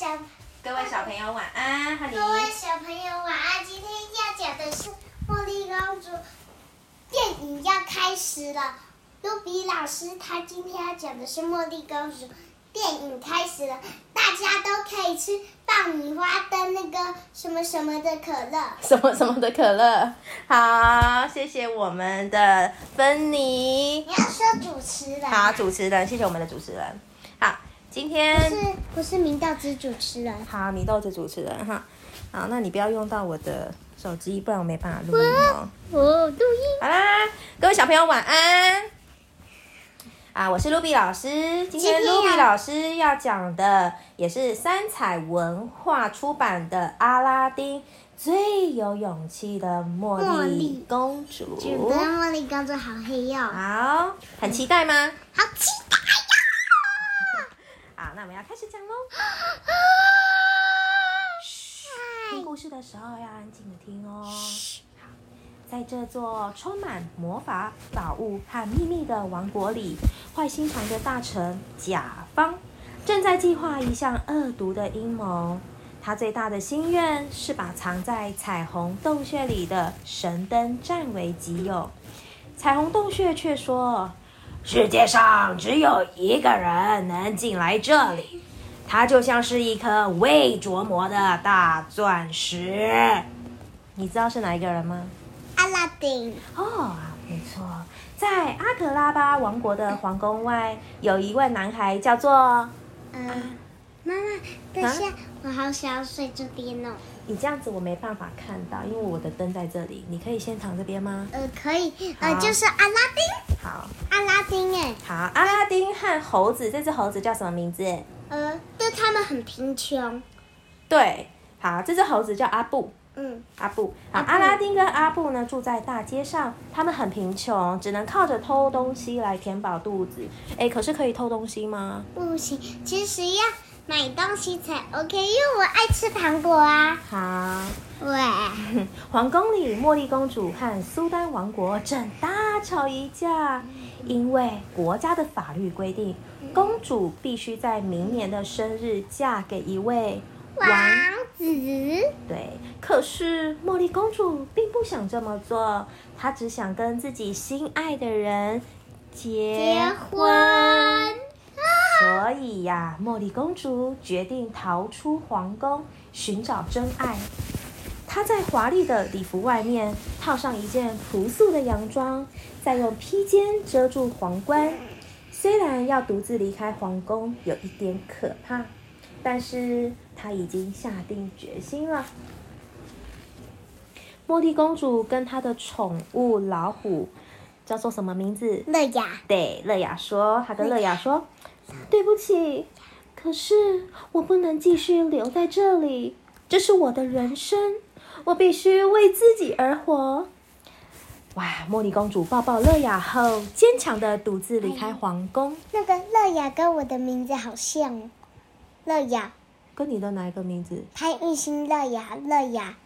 小各位小朋友晚安，哈尼。各位小朋友晚安。今天要讲的是《茉莉公主》电影要开始了。露比老师他今天要讲的是《茉莉公主》电影开始了，大家都可以吃爆米花的那个什么什么的可乐。什么什么的可乐？好，谢谢我们的芬妮。你要说主持人。好，主持人，谢谢我们的主持人。好，今天不是不是明道子主持人。好，明道子主持人哈。好，那你不要用到我的手机，不然我没办法录音哦。哦，录音。好啦，各位小朋友晚安。啊，我是露比老师。今天今天卢比老师要讲的也是三彩文化出版的《阿拉丁最有勇气的茉莉公主觉》。得茉莉公主好黑哟、好，很期待吗？好期待呀！好，那我们要开始讲喽。听故事的时候要安静的听哦。好，在这座充满魔法、宝物和秘密的王国里，坏心肠的大臣甲方正在计划一项恶毒的阴谋。他最大的心愿是把藏在彩虹洞穴里的神灯占为己有。彩虹洞穴却说：“世界上只有一个人能进来这里，他就像是一颗未琢磨的大钻石。你知道是哪一个人吗？阿拉丁，哦，没错，在阿格拉巴王国的皇宫外，有一位男孩叫做……嗯，妈妈，等一下，我好想要睡这边哦。你这样子我没办法看到，因为我的灯在这里。你可以先躺这边吗？呃，可以，呃，就是阿拉丁，好，阿拉丁哎，好，阿拉丁和猴子，这只猴子叫什么名字？呃，对他们很贫穷，对，好，这只猴子叫阿布。嗯，阿布，好，阿阿拉丁跟阿布呢住在大街上，他们很贫穷，只能靠着偷东西来填饱肚子。哎，可是可以偷东西吗？不行，其实要买东西才 OK，因为我爱吃糖果啊。好，喂，皇宫里，茉莉公主和苏丹王国正大吵一架，因为国家的法律规定，公主必须在明年的生日嫁给一位王子，对，可是茉莉公主并不想这么做，她只想跟自己心爱的人结结婚。所以呀，茉莉公主决定逃出皇宫，寻找真爱。她在华丽的礼服外面套上一件朴素的洋装，再用披肩遮住皇冠。虽然要独自离开皇宫有一点可怕，但是她已经下定决心了。茉莉公主跟她的宠物老虎叫做什么名字？乐雅，对，乐雅说，她跟乐雅说：“对不起，可是我不能继续留在这里，这是我的人生，我必须为自己而活。”哇！茉莉公主抱抱乐雅后，坚强的独自离开皇宫。那个乐雅跟我的名字好像哦，乐雅，跟你的哪一个名字？潘玉欣，乐雅，乐雅，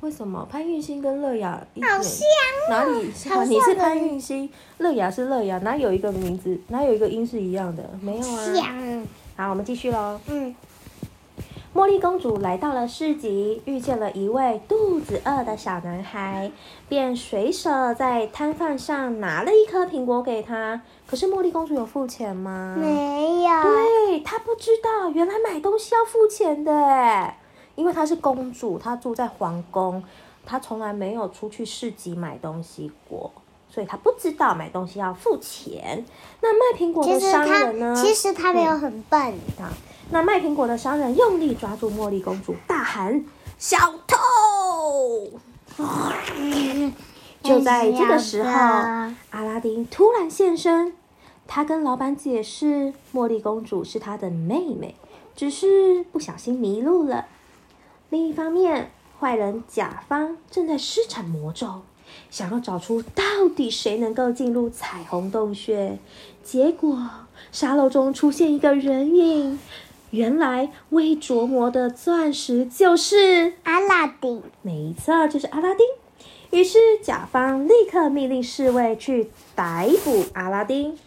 为什么潘玉欣跟乐雅一点好像哪里？像你是潘玉欣，乐雅是乐雅，哪有一个名字？哪有一个音是一样的？没有啊。像，好，我们继续喽。嗯，茉莉公主来到了市集，遇见了一位肚子饿的小男孩，便随手在摊贩上拿了一颗苹果给他。可是茉莉公主有付钱吗？没有，对，她不知道，原来买东西要付钱的哎，因为她是公主，她住在皇宫，她从来没有出去市集买东西过，所以她不知道买东西要付钱。那卖苹果的商人呢？其实他没有很笨，啊，那卖苹果的商人用力抓住茉莉公主，大喊：“小偷！”就在这个时候，哎阿拉丁突然现身。他跟老板解释，茉莉公主是他的妹妹，只是不小心迷路了。另一方面，坏人甲方正在施展魔咒，想要找出到底谁能够进入彩虹洞穴。结果，沙漏中出现一个人影，原来未琢磨的钻石就是阿拉丁，没错，就是阿拉丁。于是甲方立刻命令侍卫去逮捕阿拉丁。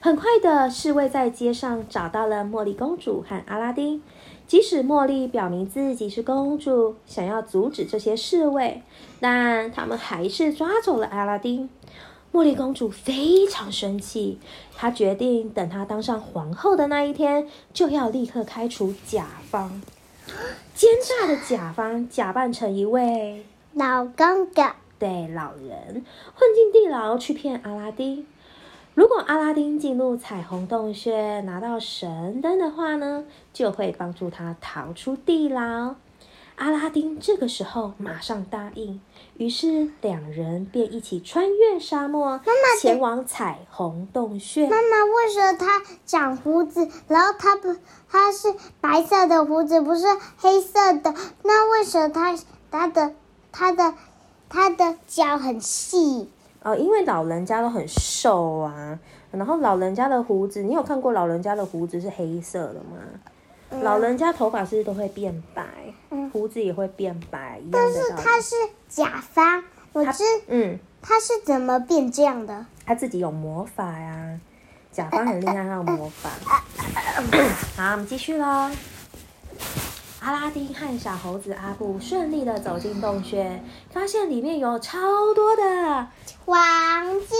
很快的，侍卫在街上找到了茉莉公主和阿拉丁。即使茉莉表明自己是公主，想要阻止这些侍卫，但他们还是抓走了阿拉丁。茉莉公主非常生气，她决定等她当上皇后的那一天，就要立刻开除甲方。奸诈的甲方假扮成一位老公公，对老人混进地牢去骗阿拉丁。如果阿拉丁进入彩虹洞穴拿到神灯的话呢，就会帮助他逃出地牢。阿拉丁这个时候马上答应，于是两人便一起穿越沙漠，前往彩虹洞穴。妈妈，为什么他长胡子？然后他不，他是白色的胡子，不是黑色的。那为什么他他的他的他的脚很细？哦，因为老人家都很瘦啊，然后老人家的胡子，你有看过老人家的胡子是黑色的吗？老人家头发是不是都会变白？胡子也会变白，但是他是甲方，我知，嗯，他是怎么变这样的？他自己有魔法呀，甲方很厉害，他有魔法。好，我们继续喽。阿拉丁和小猴子阿布顺利的走进洞穴，发现里面有超多的黄金，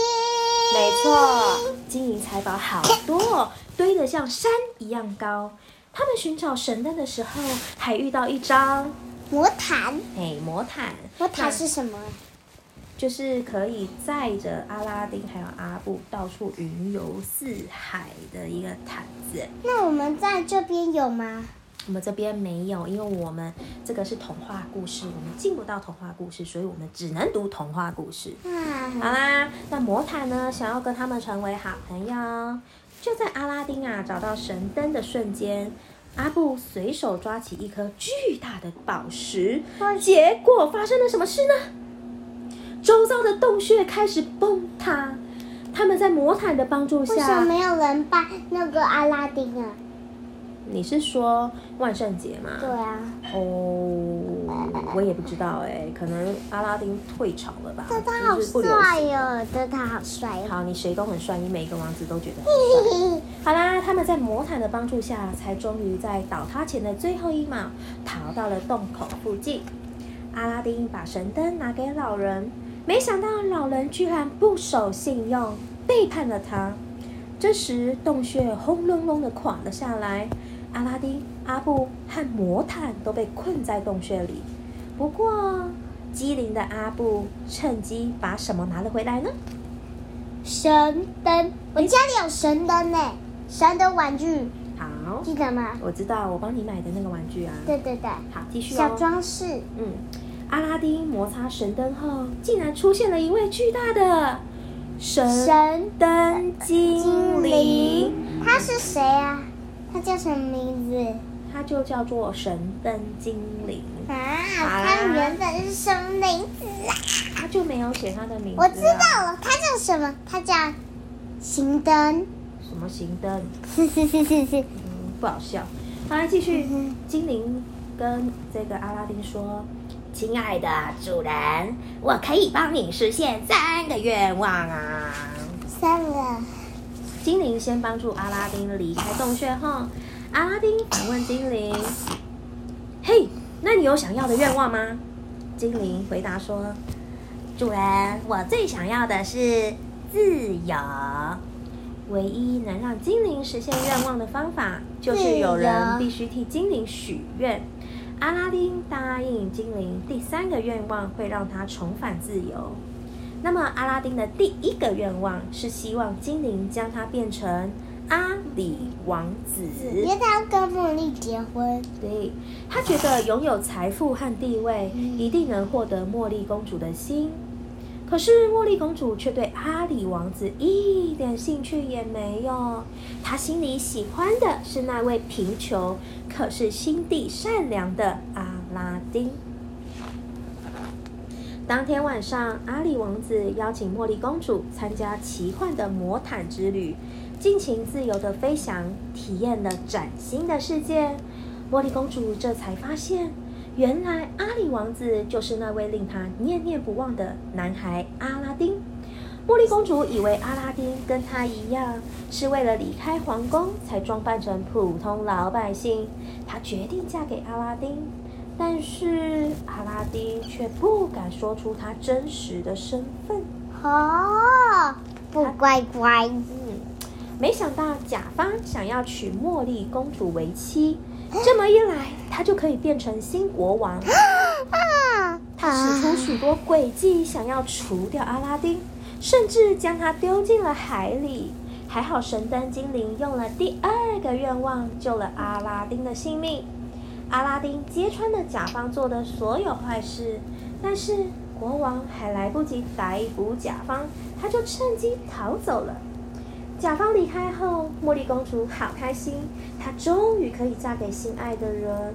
没错，金银财宝好多，堆得像山一样高。他们寻找神灯的时候，还遇到一张魔毯。哎，魔毯。魔毯是什么？就是可以载着阿拉丁还有阿布到处云游四海的一个毯子。那我们在这边有吗？我们这边没有，因为我们这个是童话故事，我们进不到童话故事，所以我们只能读童话故事。好啦，那魔毯呢？想要跟他们成为好朋友，就在阿拉丁啊找到神灯的瞬间，阿布随手抓起一颗巨大的宝石，结果发生了什么事呢？周遭的洞穴开始崩塌，他们在魔毯的帮助下，为什么没有人拜那个阿拉丁啊？你是说万圣节吗？对啊。哦，我也不知道哎，可能阿拉丁退潮了吧？但他好帅哟，但他好帅。好，你谁都很帅，你每一个王子都觉得很帅。好啦，他们在魔毯的帮助下，才终于在倒塌前的最后一秒逃到了洞口附近。阿拉丁把神灯拿给老人，没想到老人居然不守信用，背叛了他。这时，洞穴轰隆隆的垮了下来。阿拉丁、阿布和魔毯都被困在洞穴里。不过，机灵的阿布趁机把什么拿了回来呢？神灯，我家里有神灯呢，神灯玩具。好，记得吗？我知道，我帮你买的那个玩具啊。对对对。好，继续哦。小装饰。嗯，阿拉丁摩擦神灯后，竟然出现了一位巨大的神灯精灵。他是谁啊？他叫什么名字？它就叫做神灯精灵啊！它原本是什么名字啊？它就没有写它的名字。我知道了，它叫什么？它叫行灯。什么行灯？是是是是是。嗯，不好笑。好，来继续。精灵跟这个阿拉丁说：“亲爱的主人，我可以帮你实现三个愿望啊。”三个。精灵先帮助阿拉丁离开洞穴后，阿拉丁反问精灵：“嘿，那你有想要的愿望吗？”精灵回答说：“主人，我最想要的是自由。唯一能让精灵实现愿望的方法，就是有人必须替精灵许愿。阿拉丁答应精灵，第三个愿望会让他重返自由。”那么，阿拉丁的第一个愿望是希望精灵将他变成阿里王子，因为他要跟茉莉结婚。对，他觉得拥有财富和地位，一定能获得茉莉公主的心。可是，茉莉公主却对阿里王子一点兴趣也没有。她心里喜欢的是那位贫穷可是心地善良的阿拉丁。当天晚上，阿里王子邀请茉莉公主参加奇幻的魔毯之旅，尽情自由的飞翔，体验了崭新的世界。茉莉公主这才发现，原来阿里王子就是那位令她念念不忘的男孩阿拉丁。茉莉公主以为阿拉丁跟她一样，是为了离开皇宫才装扮成普通老百姓。她决定嫁给阿拉丁，但是阿拉丁却不敢说出他真实的身份。哦，不乖乖。嗯，没想到甲方想要娶茉莉公主为妻，这么一来，他就可以变成新国王。啊！他使出许多诡计，想要除掉阿拉丁。甚至将他丢进了海里，还好神灯精灵用了第二个愿望救了阿拉丁的性命。阿拉丁揭穿了甲方做的所有坏事，但是国王还来不及逮捕甲方，他就趁机逃走了。甲方离开后，茉莉公主好开心，她终于可以嫁给心爱的人。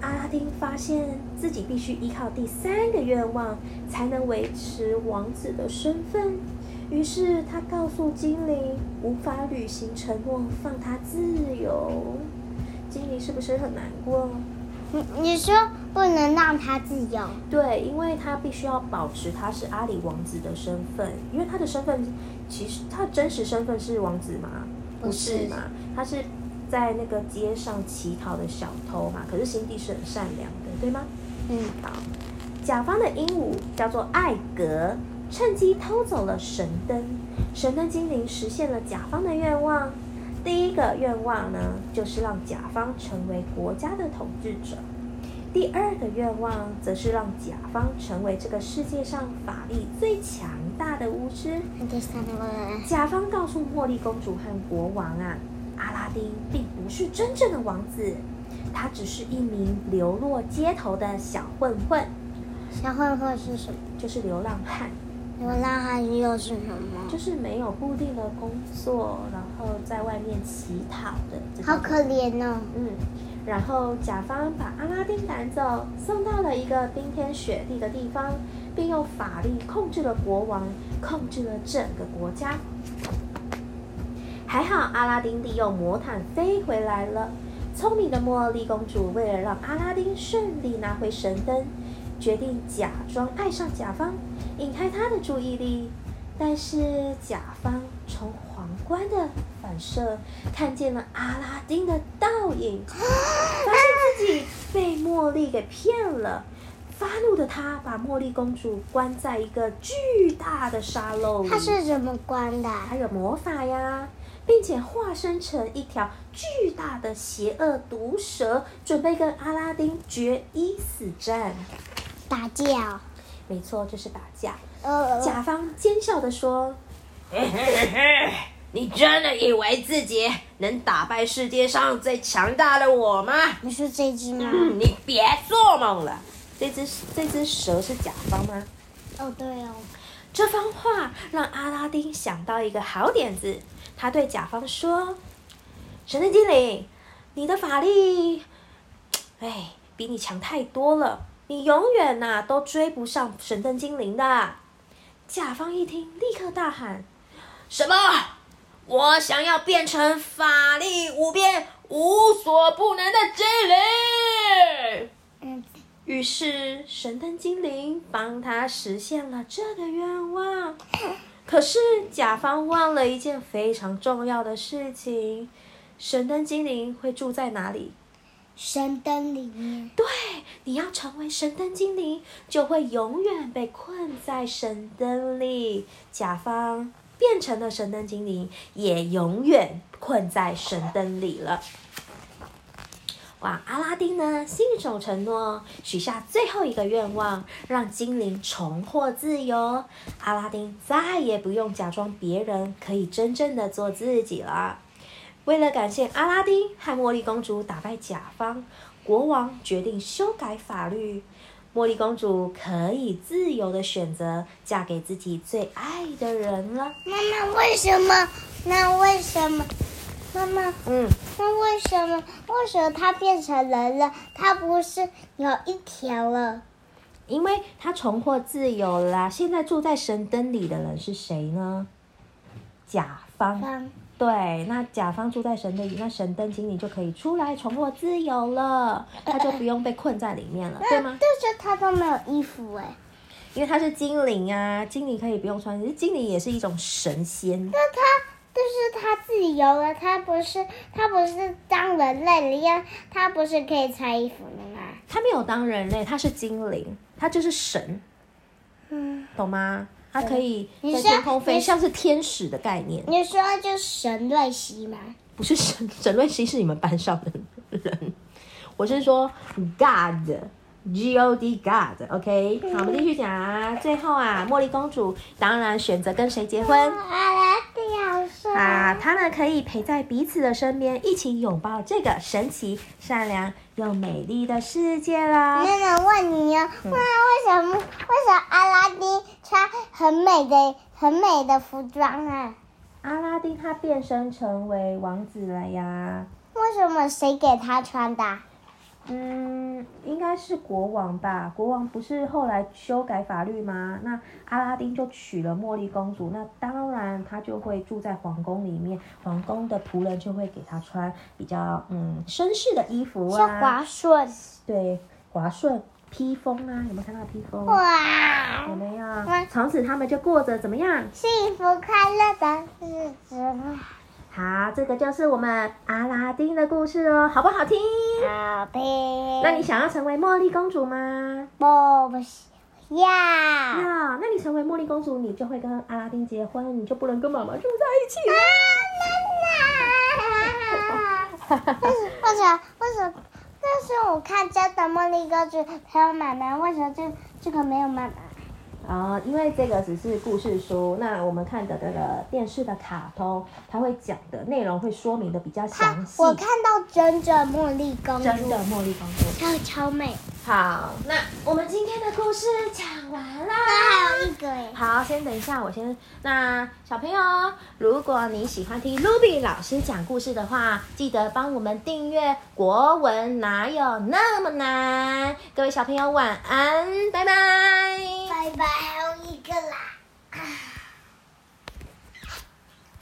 阿拉丁发现自己必须依靠第三个愿望才能维持王子的身份，于是他告诉精灵无法履行承诺，放他自由。精灵是不是很难过？你你说不能让他自由？对，因为他必须要保持他是阿里王子的身份，因为他的身份其实他真实身份是王子吗？不是嘛？他是。在那个街上乞讨的小偷嘛，可是心地是很善良的，对吗？嗯，好。甲方的鹦鹉叫做艾格，趁机偷走了神灯。神灯精灵实现了甲方的愿望。第一个愿望呢，就是让甲方成为国家的统治者。第二个愿望，则是让甲方成为这个世界上法力最强大的巫师。甲方告诉茉莉公主和国王啊。阿拉丁并不是真正的王子，他只是一名流落街头的小混混。小混混是什么？就是流浪汉。流浪汉又是什么？就是没有固定的工作，然后在外面乞讨的。好可怜哦。嗯。然后甲方把阿拉丁赶走，送到了一个冰天雪地的地方，并用法力控制了国王，控制了整个国家。还好，阿拉丁利用魔毯飞回来了。聪明的茉莉公主为了让阿拉丁顺利拿回神灯，决定假装爱上甲方，引开他的注意力。但是甲方从皇冠的反射看见了阿拉丁的倒影，发现自己被茉莉给骗了。发怒的他把茉莉公主关在一个巨大的沙漏里。他是怎么关的？还有魔法呀。并且化身成一条巨大的邪恶毒蛇，准备跟阿拉丁决一死战。打架？没错，就是打架。呃甲方奸笑的说：“嘿嘿嘿嘿，你真的以为自己能打败世界上最强大的我吗？”你是这只吗？你别做梦了。这只这只蛇是甲方吗？哦，对哦。这番话让阿拉丁想到一个好点子。他对甲方说：“神灯精灵，你的法力，哎，比你强太多了，你永远呐都追不上神灯精灵的。”甲方一听，立刻大喊：“什么？我想要变成法力无边、无所不能的精灵！”嗯，于是神灯精灵帮他实现了这个愿望。可是甲方忘了一件非常重要的事情：神灯精灵会住在哪里？神灯里面。对，你要成为神灯精灵，就会永远被困在神灯里。甲方变成了神灯精灵，也永远困在神灯里了。哇！阿拉丁呢，信守承诺，许下最后一个愿望，让精灵重获自由。阿拉丁再也不用假装别人，可以真正的做自己了。为了感谢阿拉丁和茉莉公主打败甲方，国王决定修改法律，茉莉公主可以自由的选择嫁给自己最爱的人了。妈妈，为什么？那为什么？妈妈，嗯，那为什么为什么她变成人了？她不是有一条了？因为她重获自由了。现在住在神灯里的人是谁呢？甲方。对，那甲方住在神的里，那神灯精灵就可以出来重获自由了，他就不用被困在里面了，对吗？但是他都没有衣服哎。因为他是精灵啊，精灵可以不用穿，其实精灵也是一种神仙。那他就是他自己游了，他不是他不是当人类了，呀他不是可以穿衣服的吗？他没有当人类，他是精灵，他就是神，嗯，懂吗？它可以在天空飞，像是天使的概念，你说就是神瑞希吗？不是神。神瑞希是你们班上的人，我是说 God。G O D God，OK，、好，我们继续讲啊。最后啊，茉莉公主当然选择跟谁结婚？阿拉丁好帅啊，他们可以陪在彼此的身边，一起拥抱这个神奇、善良又美丽的世界啦。那能问你哦，那为什么为什么阿拉丁穿很美的很美的服装啊？阿拉丁他变身成为王子了呀。为什么谁给他穿的啊？嗯，应该是国王吧？国王不是后来修改法律吗？那阿拉丁就娶了茉莉公主，那当然他就会住在皇宫里面，皇宫的仆人就会给他穿比较嗯绅士的衣服是啊，华顺对，华顺披风啊，有没有看到披风？哇有，没有哇？从此他们就过着怎么样？幸福快乐的日子。好，这个就是我们阿拉丁的故事哦，好不好听？好听。那你想要成为茉莉公主吗？不不要。要，那你成为茉莉公主，你就会跟阿拉丁结婚，你就不能跟妈妈住在一起了。为什为什么为什么？但是我看真的茉莉公主还有妈妈，为什么这这个没有妈妈？啊、因为这个只是故事书，那我们看的这个电视的卡通，它会讲的内容会说明的比较她详细。我看到真正茉莉公主，真的茉莉公主。超超美。好，那我们今天的故事讲完啦。那还有一个哎，好，先等一下，我先。那小朋友，如果你喜欢听 Ruby 老师讲故事的话，记得帮我们订阅《国文哪有那么难》。各位小朋友，晚安，拜拜。拜拜，还有